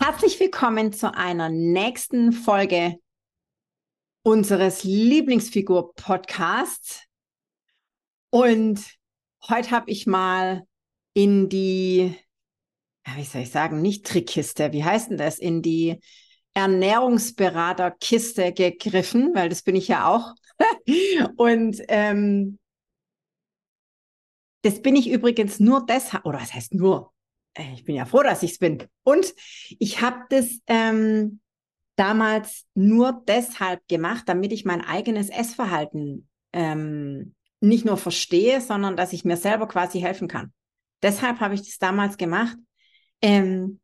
Herzlich willkommen zu einer nächsten Folge unseres Lieblingsfigur-Podcasts. Und heute habe ich mal in die, wie soll ich sagen, nicht Trickkiste, wie heißt denn das? In die Ernährungsberaterkiste gegriffen, weil das bin ich ja auch. Und ähm, das bin ich übrigens nur deshalb, oder was heißt nur? Äh, ich bin ja froh, dass ich es bin. Und ich habe das ähm, damals nur deshalb gemacht, damit ich mein eigenes Essverhalten ähm, nicht nur verstehe, sondern dass ich mir selber quasi helfen kann. Deshalb habe ich das damals gemacht. Ähm,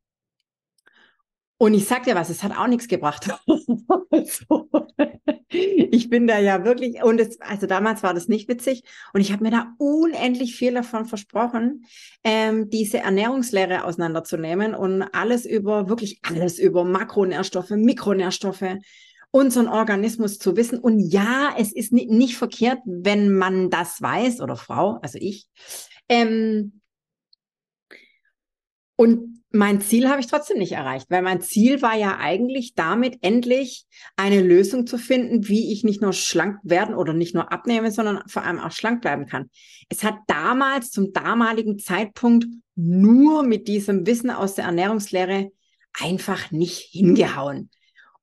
und ich sag dir was, es hat auch nichts gebracht. ich bin da ja wirklich, und es, also damals war das nicht witzig. Und ich habe mir da unendlich viel davon versprochen, ähm, diese Ernährungslehre auseinanderzunehmen und alles über, wirklich alles über Makronährstoffe, Mikronährstoffe, unseren Organismus zu wissen. Und ja, es ist nicht, nicht verkehrt, wenn man das weiß, oder Frau, also ich. Ähm, und mein Ziel habe ich trotzdem nicht erreicht, weil mein Ziel war ja eigentlich damit endlich eine Lösung zu finden, wie ich nicht nur schlank werden oder nicht nur abnehme, sondern vor allem auch schlank bleiben kann. Es hat damals zum damaligen Zeitpunkt nur mit diesem Wissen aus der Ernährungslehre einfach nicht hingehauen.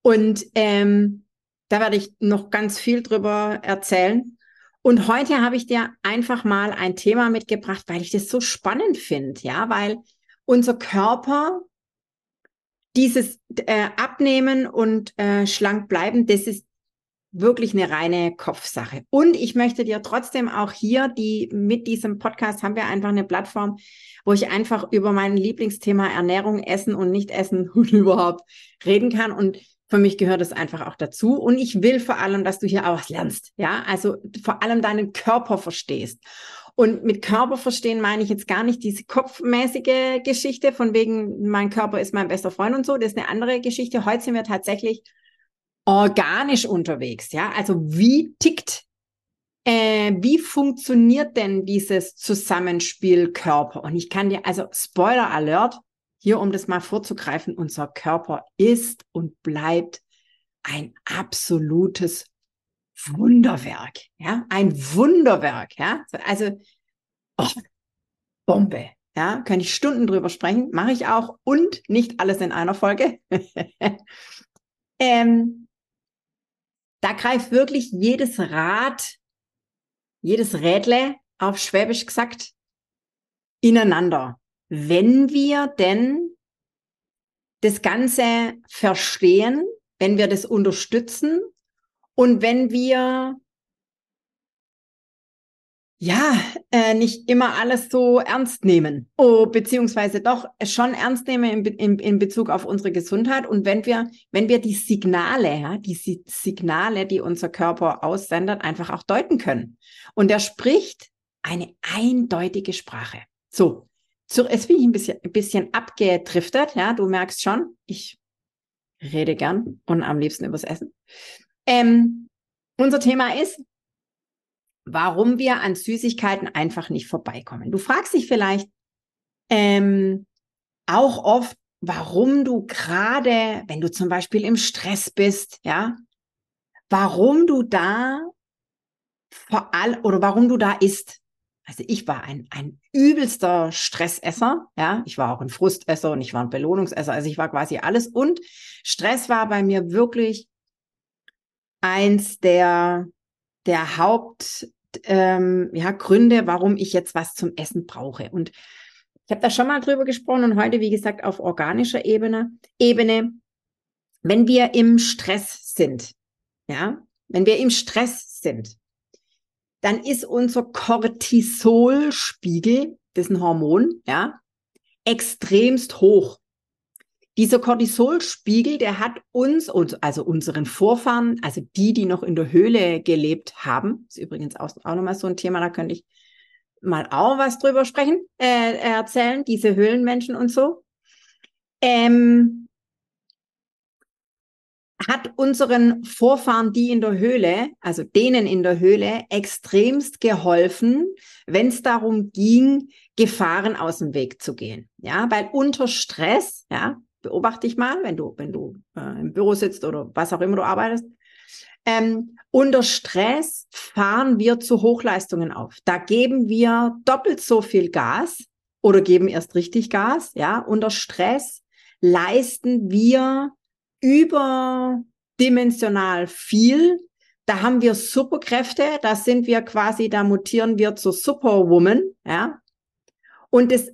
Und ähm, da werde ich noch ganz viel drüber erzählen. Und heute habe ich dir einfach mal ein Thema mitgebracht, weil ich das so spannend finde, ja, weil unser Körper dieses äh, Abnehmen und äh, schlank bleiben, das ist wirklich eine reine Kopfsache. Und ich möchte dir trotzdem auch hier, die mit diesem Podcast haben wir einfach eine Plattform, wo ich einfach über mein Lieblingsthema Ernährung, Essen und Nicht-Essen überhaupt reden kann. Und für mich gehört es einfach auch dazu. Und ich will vor allem, dass du hier auch was lernst. Ja, also vor allem deinen Körper verstehst. Und mit Körper verstehen meine ich jetzt gar nicht diese kopfmäßige Geschichte von wegen, mein Körper ist mein bester Freund und so. Das ist eine andere Geschichte. Heute sind wir tatsächlich organisch unterwegs. Ja, also wie tickt, äh, wie funktioniert denn dieses Zusammenspiel Körper? Und ich kann dir, also Spoiler Alert, hier um das mal vorzugreifen, unser Körper ist und bleibt ein absolutes Wunderwerk, ja, ein Wunderwerk, ja, also oh, Bombe, ja, kann ich Stunden drüber sprechen, mache ich auch und nicht alles in einer Folge. ähm, da greift wirklich jedes Rad, jedes Rädle auf Schwäbisch gesagt ineinander, wenn wir denn das Ganze verstehen, wenn wir das unterstützen und wenn wir ja, äh, nicht immer alles so ernst nehmen. Oh, beziehungsweise doch schon ernst nehmen in, in, in Bezug auf unsere Gesundheit. Und wenn wir, wenn wir die Signale, ja, die Signale, die unser Körper aussendet, einfach auch deuten können. Und er spricht eine eindeutige Sprache. So. So, jetzt bin ich ein bisschen, ein bisschen abgedriftet, ja, du merkst schon, ich rede gern und am liebsten übers Essen. Ähm, unser Thema ist, warum wir an Süßigkeiten einfach nicht vorbeikommen. Du fragst dich vielleicht ähm, auch oft, warum du gerade, wenn du zum Beispiel im Stress bist, ja, warum du da vor allem oder warum du da isst. Also ich war ein, ein übelster Stressesser, ja. Ich war auch ein Frustesser und ich war ein Belohnungsesser. Also ich war quasi alles und Stress war bei mir wirklich eins der, der Hauptgründe, ähm, ja, Gründe, warum ich jetzt was zum Essen brauche. Und ich habe da schon mal drüber gesprochen und heute, wie gesagt, auf organischer Ebene, Ebene, wenn wir im Stress sind, ja, wenn wir im Stress sind, dann ist unser Cortisolspiegel, das ist ein Hormon, ja, extremst hoch. Dieser Cortisolspiegel, der hat uns, also unseren Vorfahren, also die, die noch in der Höhle gelebt haben, ist übrigens auch, auch nochmal so ein Thema, da könnte ich mal auch was drüber sprechen, äh, erzählen, diese Höhlenmenschen und so. Ähm, hat unseren Vorfahren, die in der Höhle, also denen in der Höhle, extremst geholfen, wenn es darum ging, Gefahren aus dem Weg zu gehen. Ja, weil unter Stress, ja, beobachte ich mal, wenn du, wenn du äh, im Büro sitzt oder was auch immer du arbeitest, ähm, unter Stress fahren wir zu Hochleistungen auf. Da geben wir doppelt so viel Gas oder geben erst richtig Gas. Ja, unter Stress leisten wir überdimensional viel. Da haben wir Superkräfte, da sind wir quasi, da mutieren wir zur Superwoman, ja. Und das,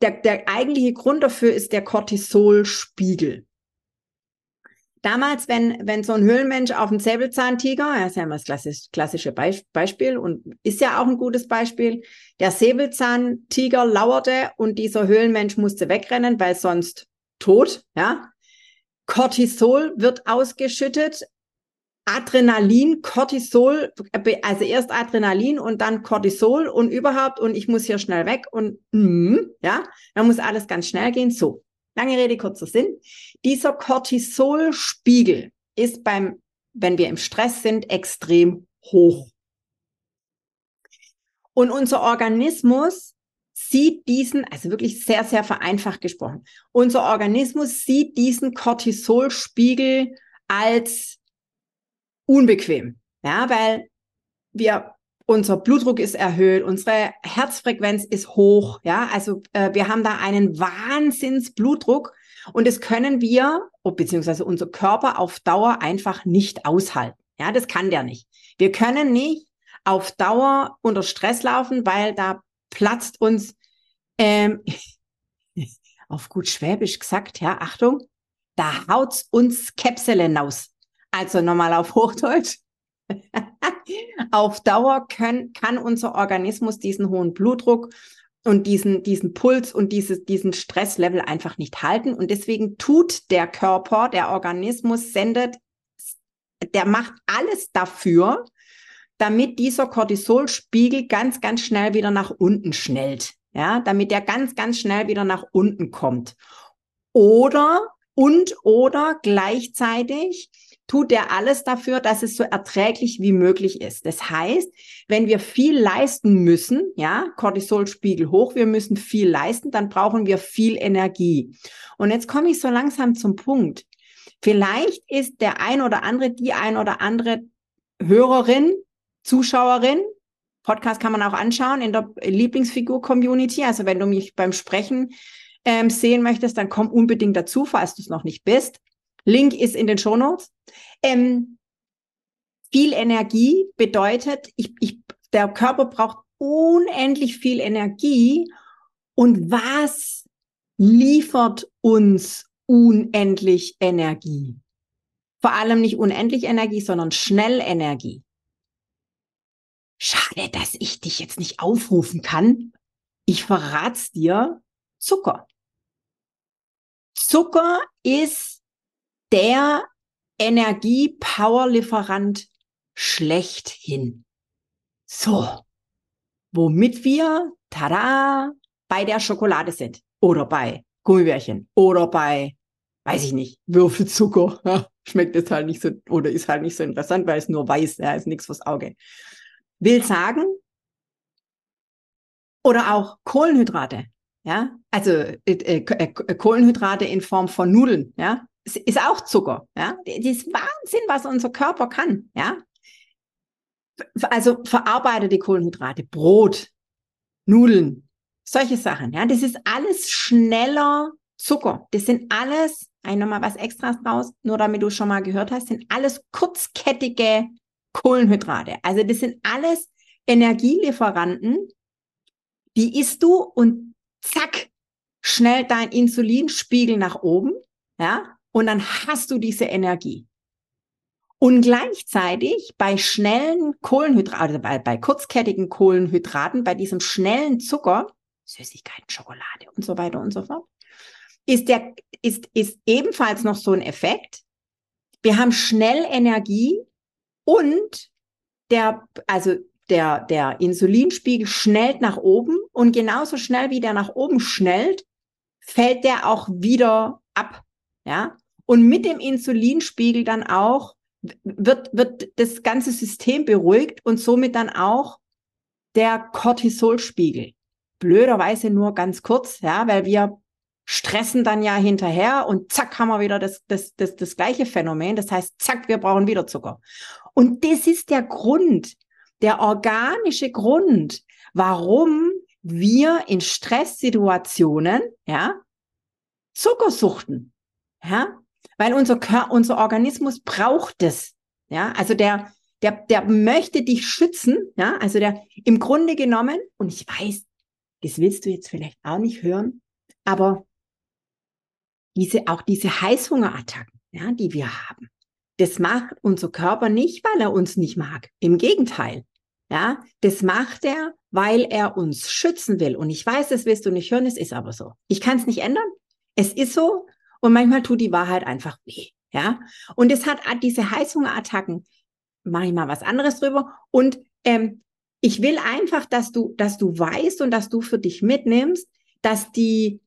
der, der eigentliche Grund dafür ist der Cortisolspiegel. Damals, wenn, wenn so ein Höhlenmensch auf einen Säbelzahntiger, das ist ja immer das klassisch, klassische Beispiel und ist ja auch ein gutes Beispiel, der Säbelzahntiger lauerte und dieser Höhlenmensch musste wegrennen, weil sonst tot, ja. Cortisol wird ausgeschüttet, Adrenalin, Cortisol, also erst Adrenalin und dann Cortisol und überhaupt und ich muss hier schnell weg und mm, ja, dann muss alles ganz schnell gehen. So, lange Rede, kurzer Sinn. Dieser Cortisolspiegel ist beim, wenn wir im Stress sind, extrem hoch. Und unser Organismus sieht diesen, also wirklich sehr, sehr vereinfacht gesprochen, unser Organismus sieht diesen Cortisolspiegel als unbequem. Ja, weil wir unser Blutdruck ist erhöht, unsere Herzfrequenz ist hoch, ja, also äh, wir haben da einen Wahnsinnsblutdruck und das können wir, beziehungsweise unser Körper auf Dauer einfach nicht aushalten. Ja, das kann der nicht. Wir können nicht auf Dauer unter Stress laufen, weil da platzt uns, ähm, auf gut Schwäbisch gesagt, ja, Achtung, da haut's uns Käpselen aus. Also nochmal auf Hochdeutsch. auf Dauer können, kann unser Organismus diesen hohen Blutdruck und diesen, diesen Puls und dieses, diesen Stresslevel einfach nicht halten. Und deswegen tut der Körper, der Organismus sendet, der macht alles dafür, damit dieser Cortisolspiegel ganz, ganz schnell wieder nach unten schnellt. Ja, damit er ganz, ganz schnell wieder nach unten kommt. Oder und oder gleichzeitig tut er alles dafür, dass es so erträglich wie möglich ist. Das heißt, wenn wir viel leisten müssen, ja, Cortisolspiegel hoch, wir müssen viel leisten, dann brauchen wir viel Energie. Und jetzt komme ich so langsam zum Punkt. Vielleicht ist der ein oder andere, die ein oder andere Hörerin Zuschauerin. Podcast kann man auch anschauen in der Lieblingsfigur-Community. Also wenn du mich beim Sprechen ähm, sehen möchtest, dann komm unbedingt dazu, falls du es noch nicht bist. Link ist in den Shownotes. Ähm, viel Energie bedeutet, ich, ich, der Körper braucht unendlich viel Energie. Und was liefert uns unendlich Energie? Vor allem nicht unendlich Energie, sondern schnell Energie. Schade, dass ich dich jetzt nicht aufrufen kann. Ich verrat's dir. Zucker. Zucker ist der Energie-Power-Lieferant schlechthin. So. Womit wir, tada, bei der Schokolade sind. Oder bei Gummibärchen. Oder bei, weiß ich nicht, Würfelzucker. schmeckt jetzt halt nicht so, oder ist halt nicht so interessant, weil es nur weiß, ja, ist nichts fürs Auge. Will sagen, oder auch Kohlenhydrate, ja, also äh, äh, äh, Kohlenhydrate in Form von Nudeln, ja, ist auch Zucker, ja, das ist Wahnsinn, was unser Körper kann, ja. Also verarbeitete Kohlenhydrate, Brot, Nudeln, solche Sachen, ja, das ist alles schneller Zucker. Das sind alles, ein nochmal was extras draus, nur damit du schon mal gehört hast, sind alles kurzkettige Kohlenhydrate. Also das sind alles Energielieferanten, die isst du und zack, schnell dein Insulinspiegel nach oben, ja, und dann hast du diese Energie. Und gleichzeitig bei schnellen Kohlenhydraten, also bei, bei kurzkettigen Kohlenhydraten, bei diesem schnellen Zucker, Süßigkeiten, Schokolade und so weiter und so fort, ist der, ist, ist ebenfalls noch so ein Effekt. Wir haben schnell Energie und der, also der, der Insulinspiegel schnellt nach oben und genauso schnell wie der nach oben schnellt, fällt der auch wieder ab. Ja. Und mit dem Insulinspiegel dann auch wird, wird das ganze System beruhigt und somit dann auch der Cortisolspiegel. Blöderweise nur ganz kurz, ja, weil wir stressen dann ja hinterher und zack haben wir wieder das, das, das, das gleiche Phänomen. Das heißt, zack, wir brauchen wieder Zucker. Und das ist der Grund, der organische Grund, warum wir in Stresssituationen, ja, Zucker suchten. Ja, weil unser Körper, unser Organismus braucht es. Ja, also der, der, der möchte dich schützen. Ja, also der im Grunde genommen, und ich weiß, das willst du jetzt vielleicht auch nicht hören, aber diese, auch diese Heißhungerattacken, ja, die wir haben, das macht unser Körper nicht, weil er uns nicht mag. Im Gegenteil. Ja, das macht er, weil er uns schützen will. Und ich weiß, das willst du nicht hören, es ist aber so. Ich kann es nicht ändern. Es ist so. Und manchmal tut die Wahrheit einfach weh. Ja, und es hat diese Heißhungerattacken. Mache ich mal was anderes drüber. Und ähm, ich will einfach, dass du, dass du weißt und dass du für dich mitnimmst, dass die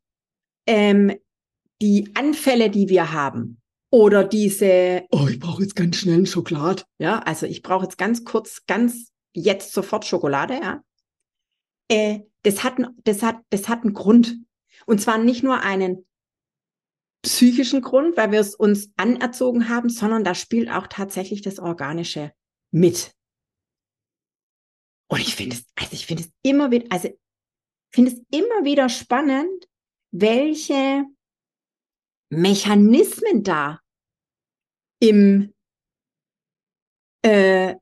ähm, die Anfälle, die wir haben, oder diese, oh, ich brauche jetzt ganz schnell einen Schokolad. Ja, also ich brauche jetzt ganz kurz, ganz jetzt sofort Schokolade, ja. Äh, das hat, das hat, das hat einen Grund. Und zwar nicht nur einen psychischen Grund, weil wir es uns anerzogen haben, sondern da spielt auch tatsächlich das Organische mit. Und ich finde es, also ich finde es immer wieder, also finde es immer wieder spannend, welche Mechanismen da im, äh,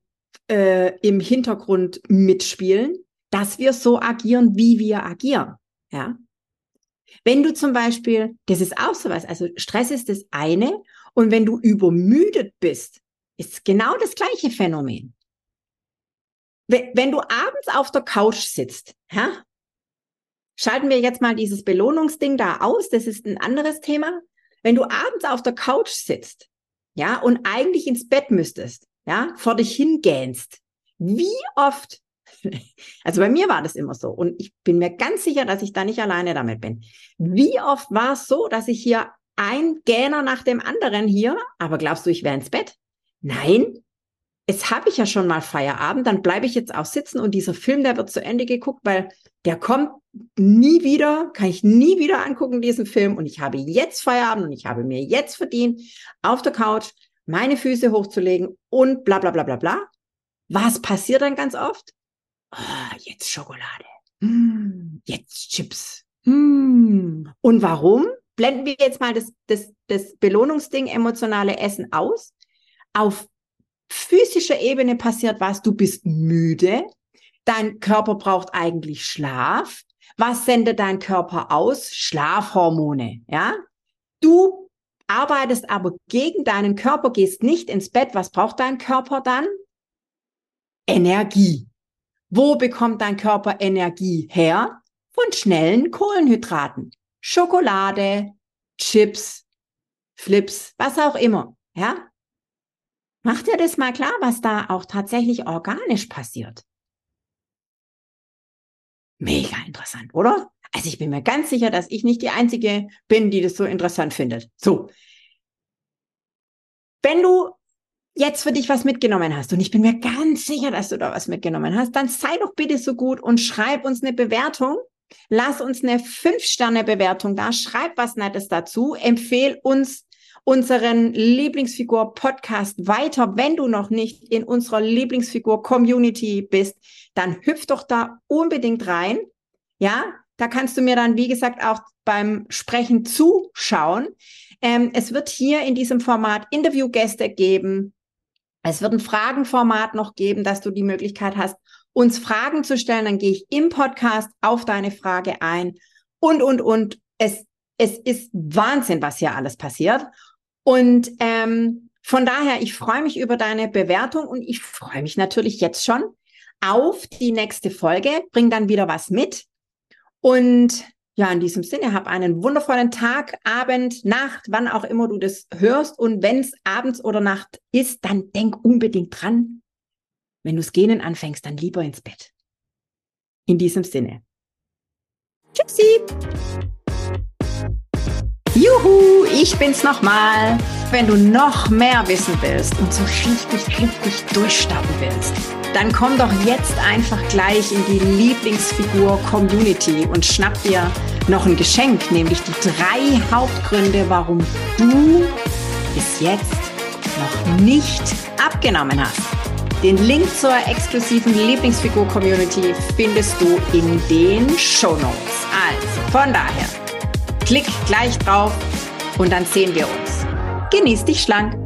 äh, im Hintergrund mitspielen, dass wir so agieren, wie wir agieren. Ja. Wenn du zum Beispiel, das ist auch sowas, also Stress ist das eine, und wenn du übermüdet bist, ist genau das gleiche Phänomen. Wenn du abends auf der Couch sitzt, ja, schalten wir jetzt mal dieses Belohnungsding da aus, das ist ein anderes Thema. Wenn du abends auf der Couch sitzt, ja, und eigentlich ins Bett müsstest, ja, vor dich hingähnst, wie oft, also bei mir war das immer so und ich bin mir ganz sicher, dass ich da nicht alleine damit bin. Wie oft war es so, dass ich hier ein Gähner nach dem anderen hier, aber glaubst du, ich wäre ins Bett? Nein, jetzt habe ich ja schon mal Feierabend, dann bleibe ich jetzt auch sitzen und dieser Film, der wird zu Ende geguckt, weil der kommt nie wieder, kann ich nie wieder angucken, diesen Film. Und ich habe jetzt Feierabend und ich habe mir jetzt verdient, auf der Couch meine Füße hochzulegen und bla bla bla bla bla. Was passiert dann ganz oft? Oh, jetzt Schokolade. Hm, jetzt Chips. Hm. Und warum? Blenden wir jetzt mal das, das, das Belohnungsding emotionale Essen aus. Auf physischer Ebene passiert was, du bist müde, dein Körper braucht eigentlich Schlaf. Was sendet dein Körper aus? Schlafhormone, ja? Du arbeitest aber gegen deinen Körper, gehst nicht ins Bett. Was braucht dein Körper dann? Energie. Wo bekommt dein Körper Energie her? Von schnellen Kohlenhydraten. Schokolade, Chips, Flips, was auch immer, ja? Mach dir das mal klar, was da auch tatsächlich organisch passiert. Mega interessant, oder? Also ich bin mir ganz sicher, dass ich nicht die Einzige bin, die das so interessant findet. So. Wenn du jetzt für dich was mitgenommen hast, und ich bin mir ganz sicher, dass du da was mitgenommen hast, dann sei doch bitte so gut und schreib uns eine Bewertung. Lass uns eine Fünf-Sterne-Bewertung da. Schreib was Nettes dazu. Empfehl uns unseren Lieblingsfigur-Podcast weiter. Wenn du noch nicht in unserer Lieblingsfigur-Community bist, dann hüpf doch da unbedingt rein. Ja, da kannst du mir dann, wie gesagt, auch beim Sprechen zuschauen. Ähm, es wird hier in diesem Format Interviewgäste geben. Es wird ein Fragenformat noch geben, dass du die Möglichkeit hast, uns Fragen zu stellen. Dann gehe ich im Podcast auf deine Frage ein und, und, und. Es, es ist Wahnsinn, was hier alles passiert. Und ähm, von daher, ich freue mich über deine Bewertung und ich freue mich natürlich jetzt schon auf die nächste Folge. Bring dann wieder was mit. Und ja, in diesem Sinne, hab einen wundervollen Tag, Abend, Nacht, wann auch immer du das hörst. Und wenn es abends oder Nacht ist, dann denk unbedingt dran. Wenn du es gähnen anfängst, dann lieber ins Bett. In diesem Sinne. Tschüssi! Juhu, ich bin's nochmal. Wenn du noch mehr wissen willst und so richtig, richtig durchstarten willst, dann komm doch jetzt einfach gleich in die Lieblingsfigur Community und schnapp dir noch ein Geschenk, nämlich die drei Hauptgründe, warum du bis jetzt noch nicht abgenommen hast. Den Link zur exklusiven Lieblingsfigur Community findest du in den Show Notes. Also von daher, klick gleich drauf und dann sehen wir uns. Genieß dich schlank.